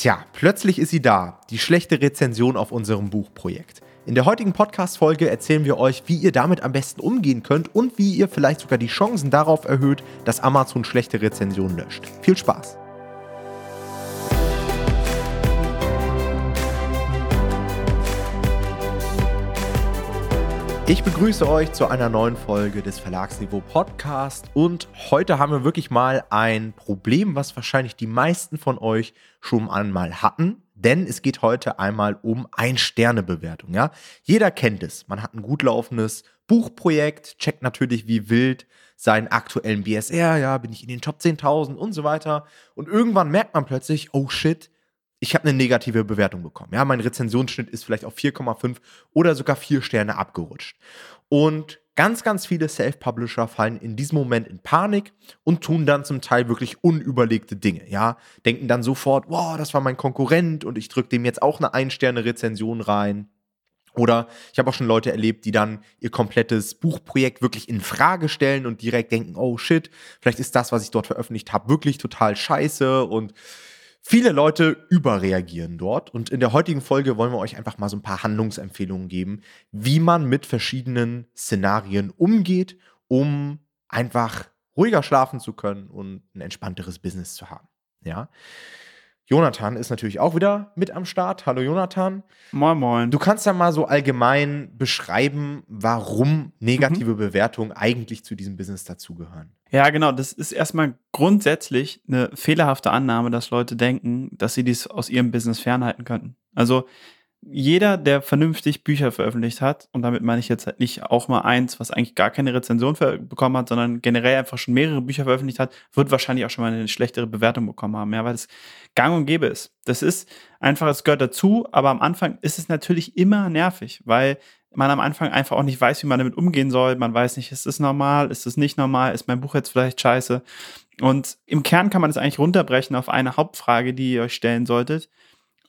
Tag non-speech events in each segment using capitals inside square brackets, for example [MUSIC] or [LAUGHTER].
Tja, plötzlich ist sie da, die schlechte Rezension auf unserem Buchprojekt. In der heutigen Podcast-Folge erzählen wir euch, wie ihr damit am besten umgehen könnt und wie ihr vielleicht sogar die Chancen darauf erhöht, dass Amazon schlechte Rezensionen löscht. Viel Spaß! Ich begrüße euch zu einer neuen Folge des Verlagsniveau Podcast und heute haben wir wirklich mal ein Problem, was wahrscheinlich die meisten von euch schon einmal hatten, denn es geht heute einmal um Ein-Sterne-Bewertung, ja? Jeder kennt es. Man hat ein gut laufendes Buchprojekt, checkt natürlich wie wild seinen aktuellen BSR, ja, bin ich in den Top 10.000 und so weiter und irgendwann merkt man plötzlich, oh shit, ich habe eine negative Bewertung bekommen. Ja, mein Rezensionsschnitt ist vielleicht auf 4,5 oder sogar 4 Sterne abgerutscht. Und ganz, ganz viele Self-Publisher fallen in diesem Moment in Panik und tun dann zum Teil wirklich unüberlegte Dinge. Ja, denken dann sofort, wow, das war mein Konkurrent und ich drücke dem jetzt auch eine Ein-Sterne-Rezension rein. Oder ich habe auch schon Leute erlebt, die dann ihr komplettes Buchprojekt wirklich in Frage stellen und direkt denken, oh shit, vielleicht ist das, was ich dort veröffentlicht habe, wirklich total scheiße und Viele Leute überreagieren dort und in der heutigen Folge wollen wir euch einfach mal so ein paar Handlungsempfehlungen geben, wie man mit verschiedenen Szenarien umgeht, um einfach ruhiger schlafen zu können und ein entspannteres Business zu haben. Ja. Jonathan ist natürlich auch wieder mit am Start. Hallo Jonathan. Moin, moin. Du kannst ja mal so allgemein beschreiben, warum negative mhm. Bewertungen eigentlich zu diesem Business dazugehören. Ja, genau. Das ist erstmal grundsätzlich eine fehlerhafte Annahme, dass Leute denken, dass sie dies aus ihrem Business fernhalten könnten. Also jeder, der vernünftig Bücher veröffentlicht hat, und damit meine ich jetzt halt nicht auch mal eins, was eigentlich gar keine Rezension bekommen hat, sondern generell einfach schon mehrere Bücher veröffentlicht hat, wird wahrscheinlich auch schon mal eine schlechtere Bewertung bekommen haben, ja, weil es gang und gäbe ist. Das ist einfach, es gehört dazu, aber am Anfang ist es natürlich immer nervig, weil man am Anfang einfach auch nicht weiß, wie man damit umgehen soll. Man weiß nicht, ist es normal, ist es nicht normal, ist mein Buch jetzt vielleicht scheiße? Und im Kern kann man es eigentlich runterbrechen auf eine Hauptfrage, die ihr euch stellen solltet.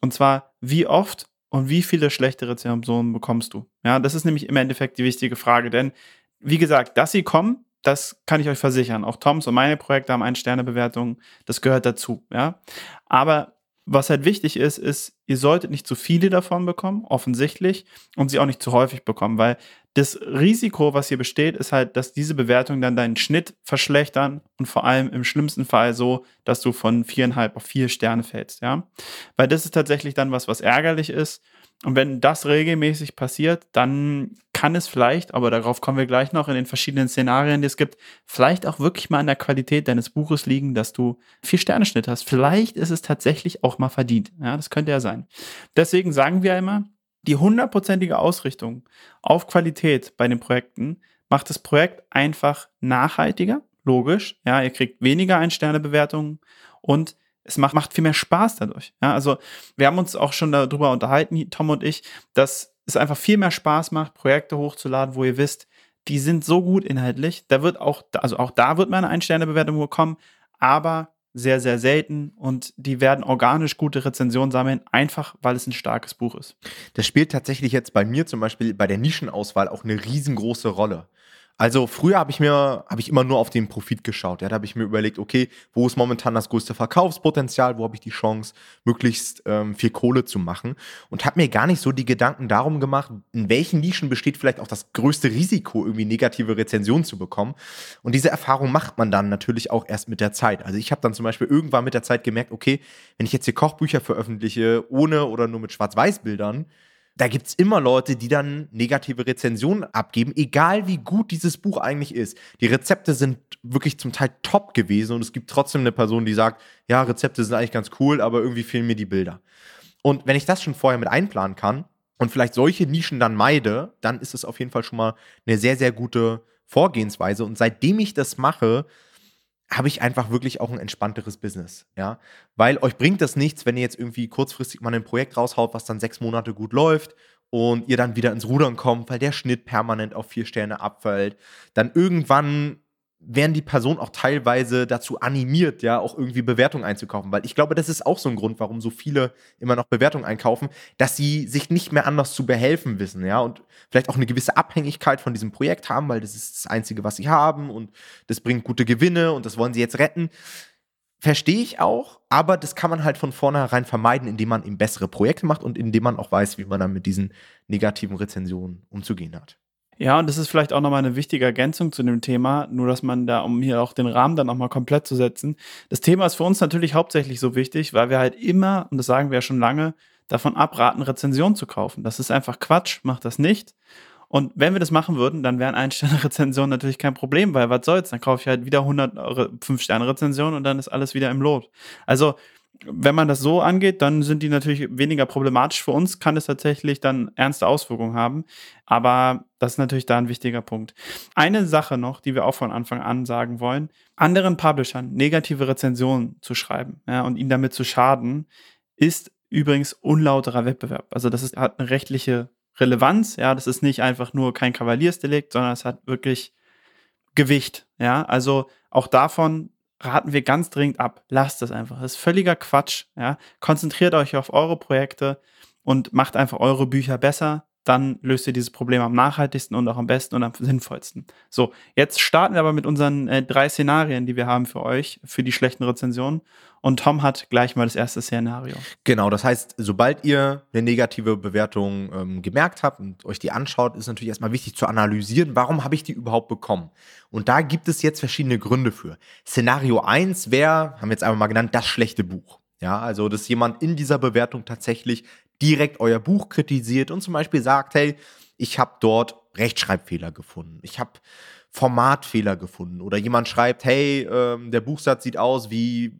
Und zwar, wie oft und wie viele schlechte Rezensionen bekommst du? Ja, das ist nämlich im Endeffekt die wichtige Frage, denn wie gesagt, dass sie kommen, das kann ich euch versichern. Auch Toms und meine Projekte haben eine Sternebewertung, das gehört dazu, ja. Aber was halt wichtig ist, ist, ihr solltet nicht zu viele davon bekommen, offensichtlich, und sie auch nicht zu häufig bekommen, weil das Risiko, was hier besteht, ist halt, dass diese Bewertungen dann deinen Schnitt verschlechtern und vor allem im schlimmsten Fall so, dass du von viereinhalb auf vier Sterne fällst, ja. Weil das ist tatsächlich dann was, was ärgerlich ist. Und wenn das regelmäßig passiert, dann kann es vielleicht, aber darauf kommen wir gleich noch in den verschiedenen Szenarien, die es gibt, vielleicht auch wirklich mal an der Qualität deines Buches liegen, dass du vier Sterne Schnitt hast. Vielleicht ist es tatsächlich auch mal verdient. Ja, das könnte ja sein. Deswegen sagen wir immer, die hundertprozentige Ausrichtung auf Qualität bei den Projekten macht das Projekt einfach nachhaltiger, logisch. Ja, ihr kriegt weniger Ein-Sterne-Bewertungen und es macht, macht viel mehr Spaß dadurch. Ja, also wir haben uns auch schon darüber unterhalten, Tom und ich, dass es einfach viel mehr Spaß macht, Projekte hochzuladen, wo ihr wisst, die sind so gut inhaltlich. Da wird auch, also auch da wird man eine Ein-Sterne-Bewertung bekommen, aber sehr, sehr selten und die werden organisch gute Rezensionen sammeln, einfach weil es ein starkes Buch ist. Das spielt tatsächlich jetzt bei mir zum Beispiel bei der Nischenauswahl auch eine riesengroße Rolle. Also früher habe ich mir, habe ich immer nur auf den Profit geschaut. Ja, da habe ich mir überlegt, okay, wo ist momentan das größte Verkaufspotenzial, wo habe ich die Chance, möglichst ähm, viel Kohle zu machen und habe mir gar nicht so die Gedanken darum gemacht, in welchen Nischen besteht vielleicht auch das größte Risiko, irgendwie negative Rezensionen zu bekommen. Und diese Erfahrung macht man dann natürlich auch erst mit der Zeit. Also ich habe dann zum Beispiel irgendwann mit der Zeit gemerkt, okay, wenn ich jetzt hier Kochbücher veröffentliche, ohne oder nur mit Schwarz-Weiß-Bildern, da gibt es immer Leute, die dann negative Rezensionen abgeben, egal wie gut dieses Buch eigentlich ist. Die Rezepte sind wirklich zum Teil top gewesen und es gibt trotzdem eine Person, die sagt, ja, Rezepte sind eigentlich ganz cool, aber irgendwie fehlen mir die Bilder. Und wenn ich das schon vorher mit einplanen kann und vielleicht solche Nischen dann meide, dann ist es auf jeden Fall schon mal eine sehr, sehr gute Vorgehensweise. Und seitdem ich das mache, habe ich einfach wirklich auch ein entspannteres Business, ja. Weil euch bringt das nichts, wenn ihr jetzt irgendwie kurzfristig mal ein Projekt raushaut, was dann sechs Monate gut läuft und ihr dann wieder ins Rudern kommt, weil der Schnitt permanent auf vier Sterne abfällt. Dann irgendwann werden die Personen auch teilweise dazu animiert, ja, auch irgendwie Bewertungen einzukaufen. Weil ich glaube, das ist auch so ein Grund, warum so viele immer noch Bewertungen einkaufen, dass sie sich nicht mehr anders zu behelfen wissen, ja, und vielleicht auch eine gewisse Abhängigkeit von diesem Projekt haben, weil das ist das Einzige, was sie haben und das bringt gute Gewinne und das wollen sie jetzt retten. Verstehe ich auch, aber das kann man halt von vornherein vermeiden, indem man eben bessere Projekte macht und indem man auch weiß, wie man dann mit diesen negativen Rezensionen umzugehen hat. Ja, und das ist vielleicht auch nochmal eine wichtige Ergänzung zu dem Thema, nur dass man da, um hier auch den Rahmen dann nochmal komplett zu setzen. Das Thema ist für uns natürlich hauptsächlich so wichtig, weil wir halt immer, und das sagen wir ja schon lange, davon abraten, Rezensionen zu kaufen. Das ist einfach Quatsch, macht das nicht. Und wenn wir das machen würden, dann wären Ein-Sterne-Rezensionen natürlich kein Problem, weil was soll's, dann kaufe ich halt wieder 100 5-Sterne-Rezensionen und dann ist alles wieder im Lot. Also, wenn man das so angeht, dann sind die natürlich weniger problematisch für uns, kann es tatsächlich dann ernste Auswirkungen haben. Aber das ist natürlich da ein wichtiger Punkt. Eine Sache noch, die wir auch von Anfang an sagen wollen, anderen Publishern negative Rezensionen zu schreiben ja, und ihnen damit zu schaden, ist übrigens unlauterer Wettbewerb. Also das ist, hat eine rechtliche Relevanz. Ja, das ist nicht einfach nur kein Kavaliersdelikt, sondern es hat wirklich Gewicht. Ja, also auch davon raten wir ganz dringend ab. Lasst es einfach. Das ist völliger Quatsch. Ja, konzentriert euch auf eure Projekte und macht einfach eure Bücher besser dann löst ihr dieses Problem am nachhaltigsten und auch am besten und am sinnvollsten. So, jetzt starten wir aber mit unseren äh, drei Szenarien, die wir haben für euch, für die schlechten Rezensionen. Und Tom hat gleich mal das erste Szenario. Genau, das heißt, sobald ihr eine negative Bewertung ähm, gemerkt habt und euch die anschaut, ist natürlich erstmal wichtig zu analysieren, warum habe ich die überhaupt bekommen? Und da gibt es jetzt verschiedene Gründe für. Szenario 1 wäre, haben wir jetzt einmal mal genannt, das schlechte Buch. Ja, also dass jemand in dieser Bewertung tatsächlich direkt euer Buch kritisiert und zum Beispiel sagt, hey, ich habe dort Rechtschreibfehler gefunden, ich habe Formatfehler gefunden. Oder jemand schreibt, hey, ähm, der Buchsatz sieht aus wie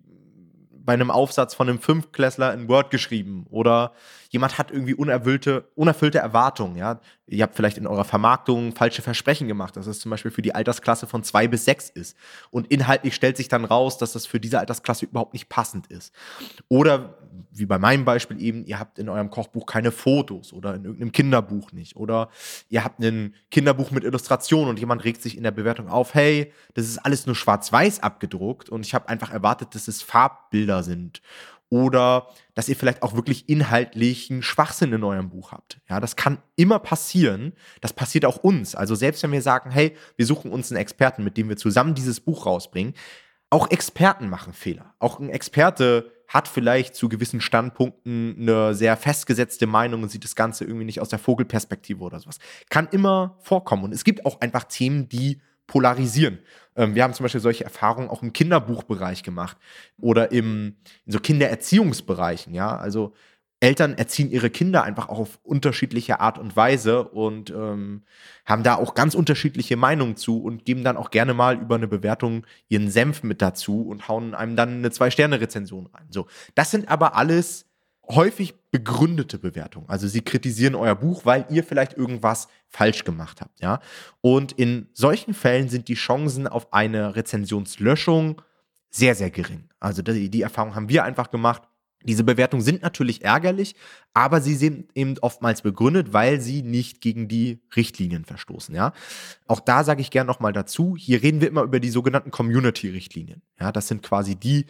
bei einem Aufsatz von einem Fünftklässler in Word geschrieben oder jemand hat irgendwie unerfüllte, unerfüllte Erwartungen, ja. Ihr habt vielleicht in eurer Vermarktung falsche Versprechen gemacht, dass es zum Beispiel für die Altersklasse von zwei bis sechs ist. Und inhaltlich stellt sich dann raus, dass das für diese Altersklasse überhaupt nicht passend ist. Oder wie bei meinem Beispiel eben, ihr habt in eurem Kochbuch keine Fotos oder in irgendeinem Kinderbuch nicht. Oder ihr habt ein Kinderbuch mit Illustration und jemand regt sich in der Bewertung auf, hey, das ist alles nur schwarz-weiß abgedruckt und ich habe einfach erwartet, dass es Farbbilder sind oder dass ihr vielleicht auch wirklich inhaltlichen Schwachsinn in eurem Buch habt. Ja, das kann immer passieren. Das passiert auch uns. Also selbst wenn wir sagen, hey, wir suchen uns einen Experten, mit dem wir zusammen dieses Buch rausbringen, auch Experten machen Fehler. Auch ein Experte hat vielleicht zu gewissen Standpunkten eine sehr festgesetzte Meinung und sieht das Ganze irgendwie nicht aus der Vogelperspektive oder sowas. Kann immer vorkommen. Und es gibt auch einfach Themen, die polarisieren. Ähm, wir haben zum Beispiel solche Erfahrungen auch im Kinderbuchbereich gemacht oder im, in so Kindererziehungsbereichen, ja. Also Eltern erziehen ihre Kinder einfach auch auf unterschiedliche Art und Weise und ähm, haben da auch ganz unterschiedliche Meinungen zu und geben dann auch gerne mal über eine Bewertung ihren Senf mit dazu und hauen einem dann eine Zwei-Sterne-Rezension rein. So, das sind aber alles häufig begründete Bewertungen. Also sie kritisieren euer Buch, weil ihr vielleicht irgendwas falsch gemacht habt, ja. Und in solchen Fällen sind die Chancen auf eine Rezensionslöschung sehr, sehr gering. Also die, die Erfahrung haben wir einfach gemacht. Diese Bewertungen sind natürlich ärgerlich, aber sie sind eben oftmals begründet, weil sie nicht gegen die Richtlinien verstoßen. Ja, auch da sage ich gerne noch mal dazu. Hier reden wir immer über die sogenannten Community-Richtlinien. Ja, das sind quasi die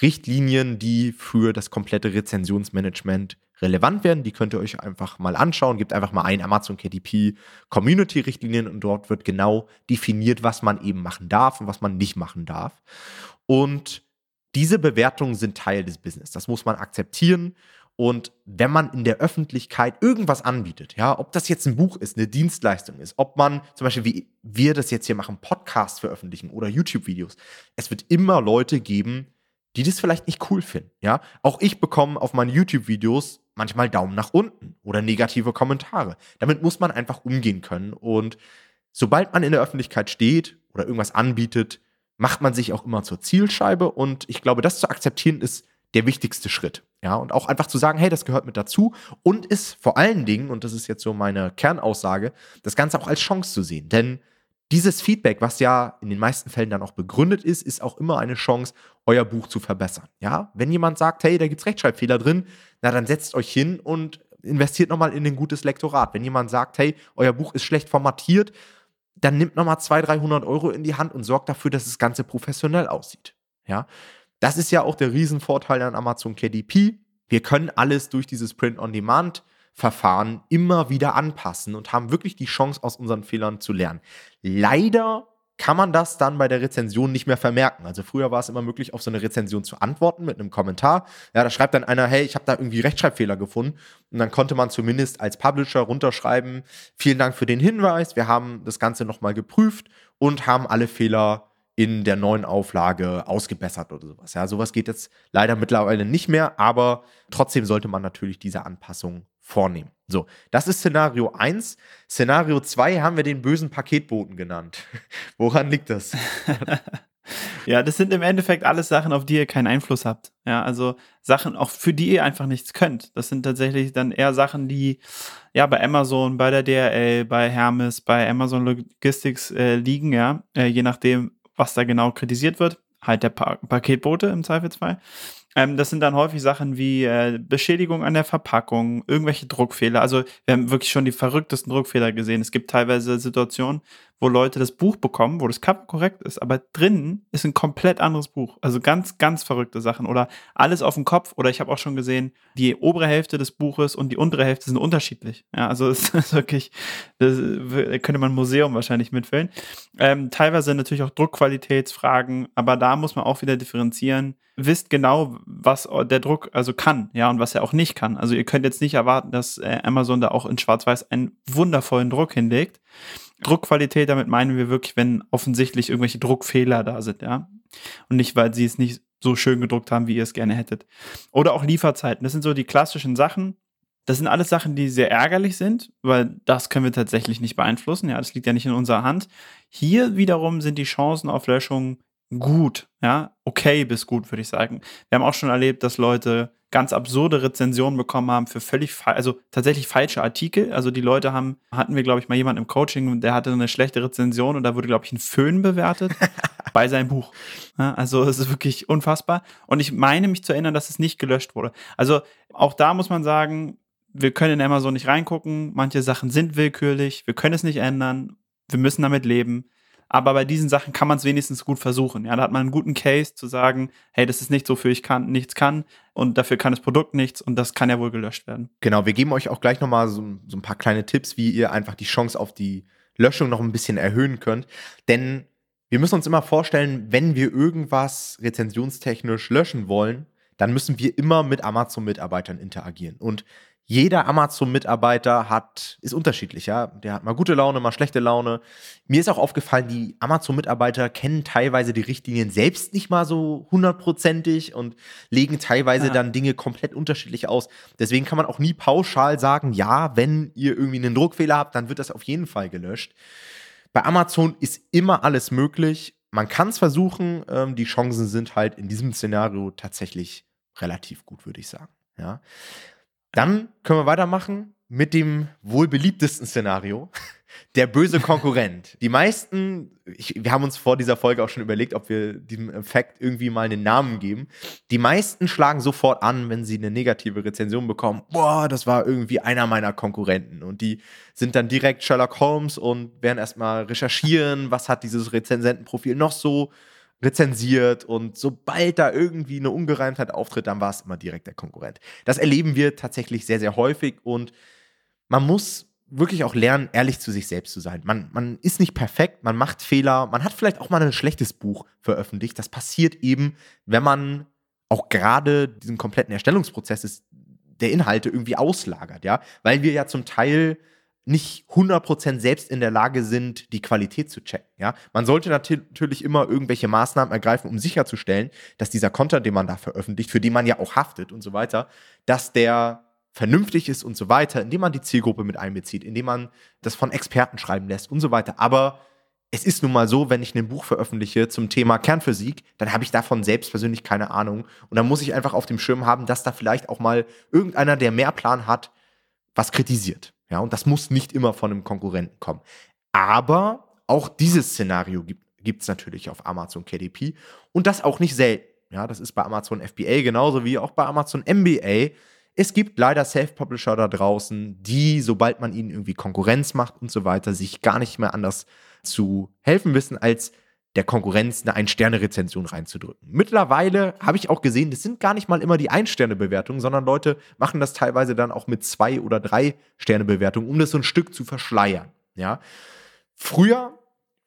Richtlinien, die für das komplette Rezensionsmanagement relevant werden. Die könnt ihr euch einfach mal anschauen. Gebt einfach mal ein Amazon KDP Community Richtlinien und dort wird genau definiert, was man eben machen darf und was man nicht machen darf. Und diese Bewertungen sind Teil des Business. Das muss man akzeptieren. Und wenn man in der Öffentlichkeit irgendwas anbietet, ja, ob das jetzt ein Buch ist, eine Dienstleistung ist, ob man zum Beispiel, wie wir das jetzt hier machen, Podcasts veröffentlichen oder YouTube-Videos, es wird immer Leute geben, die das vielleicht nicht cool finden. Ja, auch ich bekomme auf meinen YouTube-Videos manchmal Daumen nach unten oder negative Kommentare. Damit muss man einfach umgehen können. Und sobald man in der Öffentlichkeit steht oder irgendwas anbietet, macht man sich auch immer zur Zielscheibe. Und ich glaube, das zu akzeptieren ist der wichtigste Schritt. Ja, und auch einfach zu sagen, hey, das gehört mit dazu und ist vor allen Dingen, und das ist jetzt so meine Kernaussage, das Ganze auch als Chance zu sehen. Denn dieses Feedback, was ja in den meisten Fällen dann auch begründet ist, ist auch immer eine Chance, euer Buch zu verbessern. Ja, wenn jemand sagt, hey, da gibt es Rechtschreibfehler drin, na dann setzt euch hin und investiert nochmal in ein gutes Lektorat. Wenn jemand sagt, hey, euer Buch ist schlecht formatiert, dann nimmt nochmal 200, 300 Euro in die Hand und sorgt dafür, dass das Ganze professionell aussieht. Ja, das ist ja auch der Riesenvorteil an Amazon KDP. Wir können alles durch dieses Print-on-Demand Verfahren immer wieder anpassen und haben wirklich die Chance, aus unseren Fehlern zu lernen. Leider kann man das dann bei der Rezension nicht mehr vermerken. Also früher war es immer möglich, auf so eine Rezension zu antworten mit einem Kommentar. Ja, da schreibt dann einer, hey, ich habe da irgendwie Rechtschreibfehler gefunden. Und dann konnte man zumindest als Publisher runterschreiben, vielen Dank für den Hinweis, wir haben das Ganze nochmal geprüft und haben alle Fehler in der neuen Auflage ausgebessert oder sowas. Ja, sowas geht jetzt leider mittlerweile nicht mehr, aber trotzdem sollte man natürlich diese Anpassung vornehmen. So, das ist Szenario 1. Szenario 2 haben wir den bösen Paketboten genannt. [LAUGHS] Woran liegt das? [LAUGHS] ja, das sind im Endeffekt alles Sachen, auf die ihr keinen Einfluss habt. Ja, also Sachen, auch für die ihr einfach nichts könnt. Das sind tatsächlich dann eher Sachen, die ja bei Amazon, bei der DRL, bei Hermes, bei Amazon Logistics äh, liegen, ja, äh, je nachdem, was da genau kritisiert wird. Halt der pa Paketbote im Zweifelsfall. Ähm, das sind dann häufig Sachen wie äh, Beschädigung an der Verpackung, irgendwelche Druckfehler. Also wir haben wirklich schon die verrücktesten Druckfehler gesehen. Es gibt teilweise Situationen, wo Leute das Buch bekommen, wo das Cover korrekt ist, aber drinnen ist ein komplett anderes Buch. Also ganz, ganz verrückte Sachen. Oder alles auf dem Kopf. Oder ich habe auch schon gesehen, die obere Hälfte des Buches und die untere Hälfte sind unterschiedlich. Ja, also es [LAUGHS] ist wirklich, das könnte man ein Museum wahrscheinlich mitfüllen. Ähm, teilweise natürlich auch Druckqualitätsfragen, aber da muss man auch wieder differenzieren. Wisst genau, was der Druck also kann, ja, und was er auch nicht kann. Also ihr könnt jetzt nicht erwarten, dass äh, Amazon da auch in Schwarz-Weiß einen wundervollen Druck hinlegt. Druckqualität, damit meinen wir wirklich, wenn offensichtlich irgendwelche Druckfehler da sind, ja. Und nicht, weil sie es nicht so schön gedruckt haben, wie ihr es gerne hättet. Oder auch Lieferzeiten. Das sind so die klassischen Sachen. Das sind alles Sachen, die sehr ärgerlich sind, weil das können wir tatsächlich nicht beeinflussen. Ja, das liegt ja nicht in unserer Hand. Hier wiederum sind die Chancen auf Löschung gut, ja, okay bis gut, würde ich sagen. Wir haben auch schon erlebt, dass Leute ganz absurde Rezensionen bekommen haben für völlig, also tatsächlich falsche Artikel. Also die Leute haben, hatten wir, glaube ich, mal jemanden im Coaching, der hatte eine schlechte Rezension und da wurde, glaube ich, ein Föhn bewertet [LAUGHS] bei seinem Buch. Ja, also es ist wirklich unfassbar. Und ich meine mich zu erinnern, dass es nicht gelöscht wurde. Also auch da muss man sagen, wir können in Amazon nicht reingucken. Manche Sachen sind willkürlich. Wir können es nicht ändern. Wir müssen damit leben. Aber bei diesen Sachen kann man es wenigstens gut versuchen. Ja, da hat man einen guten Case zu sagen, hey, das ist nicht so für ich kann, nichts kann und dafür kann das Produkt nichts und das kann ja wohl gelöscht werden. Genau, wir geben euch auch gleich nochmal so, so ein paar kleine Tipps, wie ihr einfach die Chance auf die Löschung noch ein bisschen erhöhen könnt. Denn wir müssen uns immer vorstellen, wenn wir irgendwas rezensionstechnisch löschen wollen, dann müssen wir immer mit Amazon-Mitarbeitern interagieren. Und jeder Amazon-Mitarbeiter hat, ist unterschiedlich, ja. Der hat mal gute Laune, mal schlechte Laune. Mir ist auch aufgefallen, die Amazon-Mitarbeiter kennen teilweise die Richtlinien selbst nicht mal so hundertprozentig und legen teilweise ja. dann Dinge komplett unterschiedlich aus. Deswegen kann man auch nie pauschal sagen, ja, wenn ihr irgendwie einen Druckfehler habt, dann wird das auf jeden Fall gelöscht. Bei Amazon ist immer alles möglich. Man kann es versuchen. Ähm, die Chancen sind halt in diesem Szenario tatsächlich relativ gut, würde ich sagen. Ja. Dann können wir weitermachen mit dem wohl beliebtesten Szenario. Der böse Konkurrent. Die meisten, ich, wir haben uns vor dieser Folge auch schon überlegt, ob wir diesem Effekt irgendwie mal einen Namen geben. Die meisten schlagen sofort an, wenn sie eine negative Rezension bekommen. Boah, das war irgendwie einer meiner Konkurrenten. Und die sind dann direkt Sherlock Holmes und werden erstmal recherchieren, was hat dieses Rezensentenprofil noch so rezensiert und sobald da irgendwie eine Ungereimtheit auftritt, dann war es immer direkt der Konkurrent. Das erleben wir tatsächlich sehr, sehr häufig und man muss wirklich auch lernen, ehrlich zu sich selbst zu sein. Man, man ist nicht perfekt, man macht Fehler, man hat vielleicht auch mal ein schlechtes Buch veröffentlicht. Das passiert eben, wenn man auch gerade diesen kompletten Erstellungsprozess der Inhalte irgendwie auslagert, ja, weil wir ja zum Teil nicht 100% selbst in der Lage sind, die Qualität zu checken. Ja? Man sollte natürlich immer irgendwelche Maßnahmen ergreifen, um sicherzustellen, dass dieser Content, den man da veröffentlicht, für den man ja auch haftet und so weiter, dass der vernünftig ist und so weiter, indem man die Zielgruppe mit einbezieht, indem man das von Experten schreiben lässt und so weiter. Aber es ist nun mal so, wenn ich ein Buch veröffentliche zum Thema Kernphysik, dann habe ich davon selbst persönlich keine Ahnung. Und dann muss ich einfach auf dem Schirm haben, dass da vielleicht auch mal irgendeiner, der mehr Plan hat, was kritisiert. Ja, und das muss nicht immer von einem Konkurrenten kommen. Aber auch dieses Szenario gibt es natürlich auf Amazon KDP und das auch nicht selten. Ja, das ist bei Amazon FBA genauso wie auch bei Amazon MBA. Es gibt leider Self-Publisher da draußen, die, sobald man ihnen irgendwie Konkurrenz macht und so weiter, sich gar nicht mehr anders zu helfen wissen, als der Konkurrenz eine Ein-Sterne-Rezension reinzudrücken. Mittlerweile habe ich auch gesehen, das sind gar nicht mal immer die Ein-Sterne-Bewertungen, sondern Leute machen das teilweise dann auch mit zwei oder drei Sterne-Bewertungen, um das so ein Stück zu verschleiern. Ja. Früher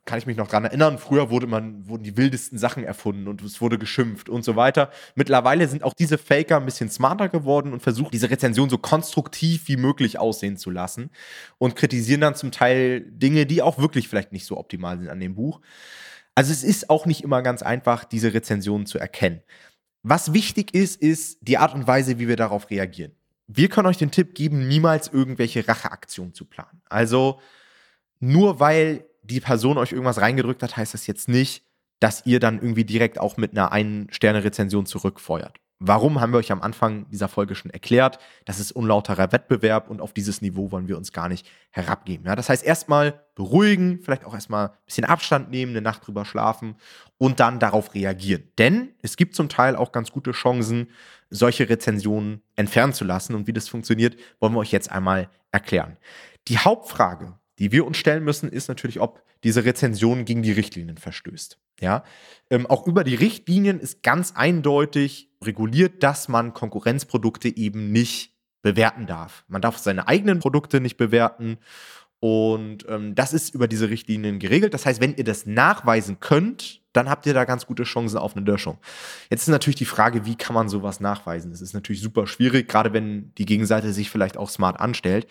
kann ich mich noch dran erinnern, früher wurde man, wurden die wildesten Sachen erfunden und es wurde geschimpft und so weiter. Mittlerweile sind auch diese Faker ein bisschen smarter geworden und versuchen, diese Rezension so konstruktiv wie möglich aussehen zu lassen und kritisieren dann zum Teil Dinge, die auch wirklich vielleicht nicht so optimal sind an dem Buch. Also es ist auch nicht immer ganz einfach, diese Rezensionen zu erkennen. Was wichtig ist, ist die Art und Weise, wie wir darauf reagieren. Wir können euch den Tipp geben, niemals irgendwelche Racheaktionen zu planen. Also nur weil die Person euch irgendwas reingedrückt hat, heißt das jetzt nicht, dass ihr dann irgendwie direkt auch mit einer Ein-Sterne-Rezension zurückfeuert. Warum haben wir euch am Anfang dieser Folge schon erklärt? Das ist unlauterer Wettbewerb und auf dieses Niveau wollen wir uns gar nicht herabgeben. Ja, das heißt, erstmal beruhigen, vielleicht auch erstmal ein bisschen Abstand nehmen, eine Nacht drüber schlafen und dann darauf reagieren. Denn es gibt zum Teil auch ganz gute Chancen, solche Rezensionen entfernen zu lassen. Und wie das funktioniert, wollen wir euch jetzt einmal erklären. Die Hauptfrage, die wir uns stellen müssen, ist natürlich, ob diese Rezension gegen die Richtlinien verstößt. Ja, ähm, auch über die Richtlinien ist ganz eindeutig reguliert, dass man Konkurrenzprodukte eben nicht bewerten darf. Man darf seine eigenen Produkte nicht bewerten und ähm, das ist über diese Richtlinien geregelt. Das heißt, wenn ihr das nachweisen könnt, dann habt ihr da ganz gute Chancen auf eine Löschung. Jetzt ist natürlich die Frage, wie kann man sowas nachweisen? Das ist natürlich super schwierig, gerade wenn die Gegenseite sich vielleicht auch smart anstellt.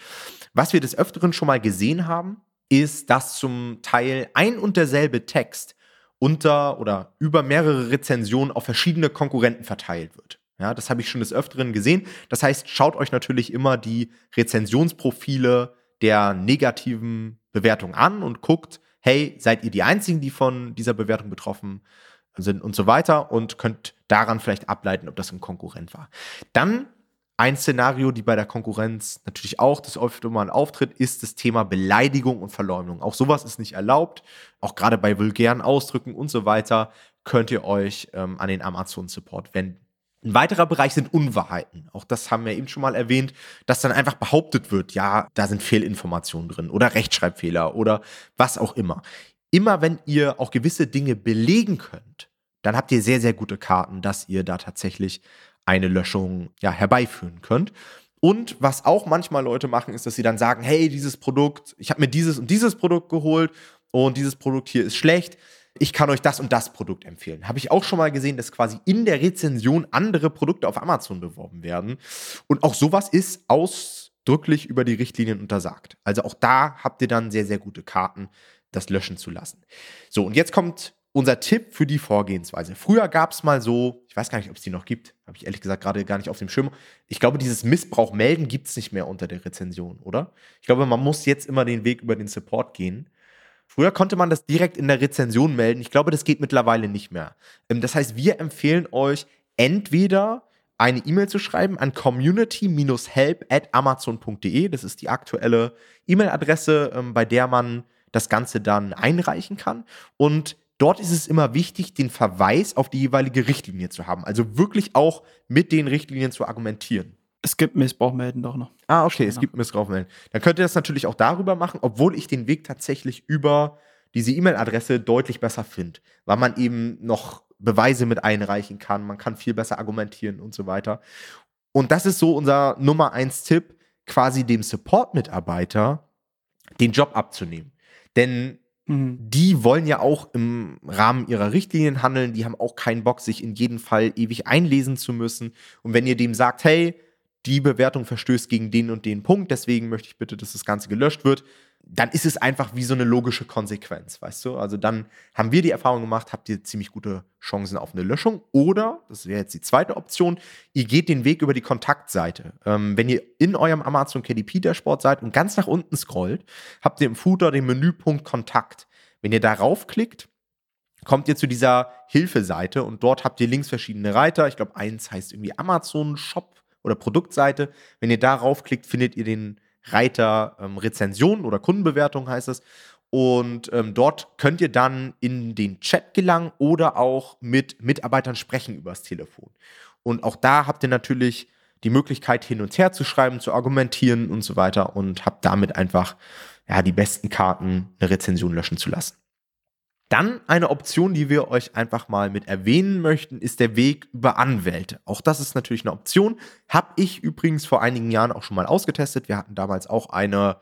Was wir des Öfteren schon mal gesehen haben, ist, dass zum Teil ein und derselbe Text unter oder über mehrere Rezensionen auf verschiedene Konkurrenten verteilt wird. Ja, das habe ich schon des Öfteren gesehen. Das heißt, schaut euch natürlich immer die Rezensionsprofile der negativen Bewertung an und guckt, hey, seid ihr die Einzigen, die von dieser Bewertung betroffen sind und so weiter und könnt daran vielleicht ableiten, ob das ein Konkurrent war. Dann ein Szenario, die bei der Konkurrenz natürlich auch das öfter mal auftritt, ist das Thema Beleidigung und Verleumdung. Auch sowas ist nicht erlaubt. Auch gerade bei vulgären Ausdrücken und so weiter könnt ihr euch ähm, an den Amazon Support wenden. Ein weiterer Bereich sind Unwahrheiten. Auch das haben wir eben schon mal erwähnt, dass dann einfach behauptet wird, ja, da sind Fehlinformationen drin oder Rechtschreibfehler oder was auch immer. Immer wenn ihr auch gewisse Dinge belegen könnt, dann habt ihr sehr, sehr gute Karten, dass ihr da tatsächlich eine Löschung ja, herbeiführen könnt. Und was auch manchmal Leute machen, ist, dass sie dann sagen, hey, dieses Produkt, ich habe mir dieses und dieses Produkt geholt und dieses Produkt hier ist schlecht ich kann euch das und das Produkt empfehlen. Habe ich auch schon mal gesehen, dass quasi in der Rezension andere Produkte auf Amazon beworben werden. Und auch sowas ist ausdrücklich über die Richtlinien untersagt. Also auch da habt ihr dann sehr, sehr gute Karten, das löschen zu lassen. So, und jetzt kommt unser Tipp für die Vorgehensweise. Früher gab es mal so, ich weiß gar nicht, ob es die noch gibt, habe ich ehrlich gesagt gerade gar nicht auf dem Schirm. Ich glaube, dieses Missbrauch melden gibt es nicht mehr unter der Rezension, oder? Ich glaube, man muss jetzt immer den Weg über den Support gehen. Früher konnte man das direkt in der Rezension melden. Ich glaube, das geht mittlerweile nicht mehr. Ähm, das heißt, wir empfehlen euch entweder eine E-Mail zu schreiben an community-help at amazon.de. Das ist die aktuelle E-Mail-Adresse, ähm, bei der man das Ganze dann einreichen kann. Und dort ist es immer wichtig, den Verweis auf die jeweilige Richtlinie zu haben. Also wirklich auch mit den Richtlinien zu argumentieren. Es gibt Missbrauchmelden doch noch. Ah, okay, es gibt Missbrauchmelden. Dann könnt ihr das natürlich auch darüber machen, obwohl ich den Weg tatsächlich über diese E-Mail-Adresse deutlich besser finde, weil man eben noch Beweise mit einreichen kann, man kann viel besser argumentieren und so weiter. Und das ist so unser Nummer eins Tipp, quasi dem Support-Mitarbeiter den Job abzunehmen. Denn mhm. die wollen ja auch im Rahmen ihrer Richtlinien handeln, die haben auch keinen Bock, sich in jedem Fall ewig einlesen zu müssen. Und wenn ihr dem sagt, hey, die Bewertung verstößt gegen den und den Punkt, deswegen möchte ich bitte, dass das Ganze gelöscht wird, dann ist es einfach wie so eine logische Konsequenz, weißt du? Also dann haben wir die Erfahrung gemacht, habt ihr ziemlich gute Chancen auf eine Löschung. Oder, das wäre jetzt die zweite Option, ihr geht den Weg über die Kontaktseite. Ähm, wenn ihr in eurem Amazon KDP Dashboard seid und ganz nach unten scrollt, habt ihr im Footer den Menüpunkt Kontakt. Wenn ihr darauf klickt, kommt ihr zu dieser Hilfeseite und dort habt ihr links verschiedene Reiter. Ich glaube, eins heißt irgendwie Amazon Shop oder Produktseite. Wenn ihr darauf klickt, findet ihr den Reiter ähm, Rezensionen oder Kundenbewertung heißt es. Und ähm, dort könnt ihr dann in den Chat gelangen oder auch mit Mitarbeitern sprechen übers Telefon. Und auch da habt ihr natürlich die Möglichkeit, hin und her zu schreiben, zu argumentieren und so weiter und habt damit einfach ja, die besten Karten, eine Rezension löschen zu lassen. Dann eine Option, die wir euch einfach mal mit erwähnen möchten, ist der Weg über Anwälte. Auch das ist natürlich eine Option. Habe ich übrigens vor einigen Jahren auch schon mal ausgetestet. Wir hatten damals auch eine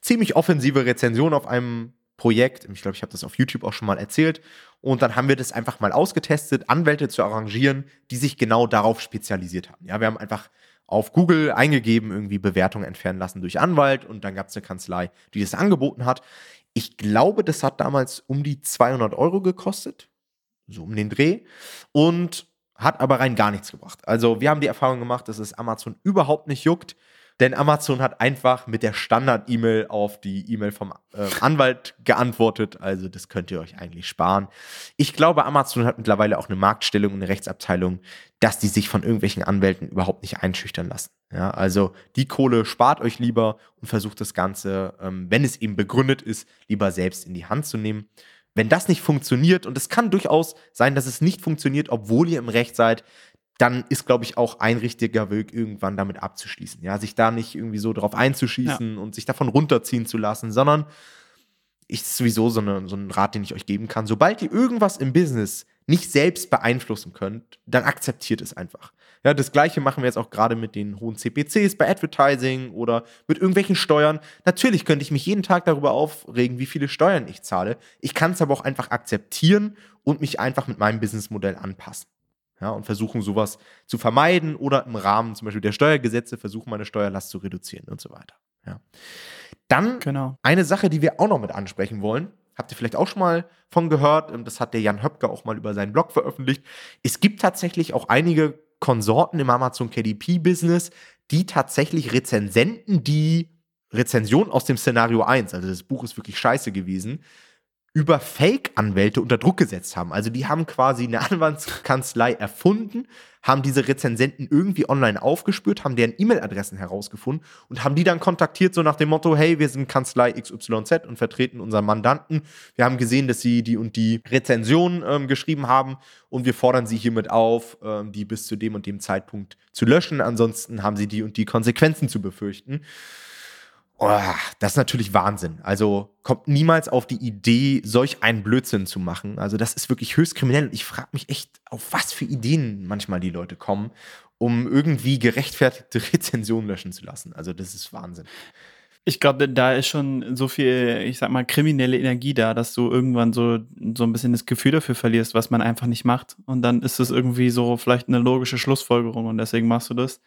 ziemlich offensive Rezension auf einem Projekt. Ich glaube, ich habe das auf YouTube auch schon mal erzählt. Und dann haben wir das einfach mal ausgetestet, Anwälte zu arrangieren, die sich genau darauf spezialisiert haben. Ja, wir haben einfach auf Google eingegeben, irgendwie Bewertungen entfernen lassen durch Anwalt und dann gab es eine Kanzlei, die das angeboten hat. Ich glaube, das hat damals um die 200 Euro gekostet, so um den Dreh und hat aber rein gar nichts gebracht. Also wir haben die Erfahrung gemacht, dass es Amazon überhaupt nicht juckt, denn Amazon hat einfach mit der Standard-E-Mail auf die E-Mail vom äh, Anwalt geantwortet. Also das könnt ihr euch eigentlich sparen. Ich glaube, Amazon hat mittlerweile auch eine Marktstellung und eine Rechtsabteilung, dass die sich von irgendwelchen Anwälten überhaupt nicht einschüchtern lassen. Ja, also die Kohle spart euch lieber und versucht das Ganze, ähm, wenn es eben begründet ist, lieber selbst in die Hand zu nehmen. Wenn das nicht funktioniert, und es kann durchaus sein, dass es nicht funktioniert, obwohl ihr im Recht seid, dann ist, glaube ich, auch ein richtiger Weg, irgendwann damit abzuschließen. Ja, sich da nicht irgendwie so drauf einzuschießen ja. und sich davon runterziehen zu lassen, sondern ist sowieso so, eine, so ein Rat, den ich euch geben kann. Sobald ihr irgendwas im Business nicht selbst beeinflussen könnt, dann akzeptiert es einfach. Ja, das gleiche machen wir jetzt auch gerade mit den hohen CPCs bei Advertising oder mit irgendwelchen Steuern. Natürlich könnte ich mich jeden Tag darüber aufregen, wie viele Steuern ich zahle. Ich kann es aber auch einfach akzeptieren und mich einfach mit meinem Businessmodell anpassen ja, und versuchen sowas zu vermeiden oder im Rahmen zum Beispiel der Steuergesetze versuchen, meine Steuerlast zu reduzieren und so weiter. Ja. Dann genau. eine Sache, die wir auch noch mit ansprechen wollen, habt ihr vielleicht auch schon mal von gehört, das hat der Jan Höpker auch mal über seinen Blog veröffentlicht. Es gibt tatsächlich auch einige Konsorten im Amazon KDP-Business, die tatsächlich Rezensenten, die Rezension aus dem Szenario 1, also das Buch ist wirklich scheiße gewesen, über Fake-Anwälte unter Druck gesetzt haben. Also die haben quasi eine [LAUGHS] Anwaltskanzlei erfunden, haben diese Rezensenten irgendwie online aufgespürt, haben deren E-Mail-Adressen herausgefunden und haben die dann kontaktiert, so nach dem Motto, hey, wir sind Kanzlei XYZ und vertreten unseren Mandanten. Wir haben gesehen, dass sie die und die Rezension ähm, geschrieben haben und wir fordern sie hiermit auf, ähm, die bis zu dem und dem Zeitpunkt zu löschen. Ansonsten haben sie die und die Konsequenzen zu befürchten. Oh, das ist natürlich Wahnsinn. Also kommt niemals auf die Idee, solch einen Blödsinn zu machen. Also das ist wirklich höchst kriminell. Und ich frage mich echt, auf was für Ideen manchmal die Leute kommen, um irgendwie gerechtfertigte [LAUGHS] Rezensionen löschen zu lassen. Also das ist Wahnsinn. Ich glaube, da ist schon so viel, ich sag mal, kriminelle Energie da, dass du irgendwann so, so ein bisschen das Gefühl dafür verlierst, was man einfach nicht macht. Und dann ist es irgendwie so vielleicht eine logische Schlussfolgerung und deswegen machst du das.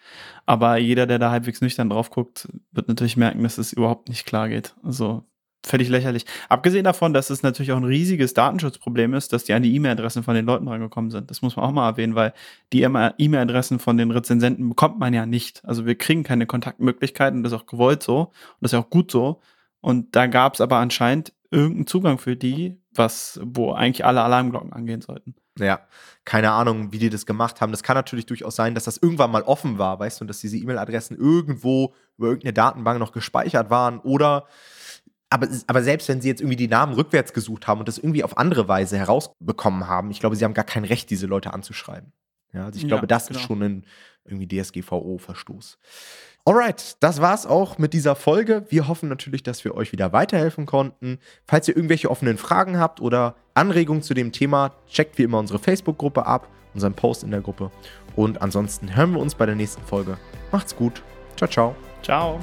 Aber jeder, der da halbwegs nüchtern drauf guckt, wird natürlich merken, dass es überhaupt nicht klar geht. Also völlig lächerlich. Abgesehen davon, dass es natürlich auch ein riesiges Datenschutzproblem ist, dass die an die E-Mail-Adressen von den Leuten rangekommen sind. Das muss man auch mal erwähnen, weil die E-Mail-Adressen von den Rezensenten bekommt man ja nicht. Also wir kriegen keine Kontaktmöglichkeiten, das ist auch gewollt so und das ist auch gut so. Und da gab es aber anscheinend irgendeinen Zugang für die, was, wo eigentlich alle Alarmglocken angehen sollten. Ja, keine Ahnung, wie die das gemacht haben. Das kann natürlich durchaus sein, dass das irgendwann mal offen war, weißt du, und dass diese E-Mail-Adressen irgendwo über irgendeine Datenbank noch gespeichert waren oder aber, aber selbst wenn sie jetzt irgendwie die Namen rückwärts gesucht haben und das irgendwie auf andere Weise herausbekommen haben, ich glaube, sie haben gar kein Recht, diese Leute anzuschreiben. Ja, also ich glaube, das genau. ist schon ein irgendwie DSGVO-Verstoß. Alright, das war's auch mit dieser Folge. Wir hoffen natürlich, dass wir euch wieder weiterhelfen konnten. Falls ihr irgendwelche offenen Fragen habt oder Anregungen zu dem Thema, checkt wie immer unsere Facebook-Gruppe ab, unseren Post in der Gruppe. Und ansonsten hören wir uns bei der nächsten Folge. Macht's gut. Ciao, ciao. Ciao.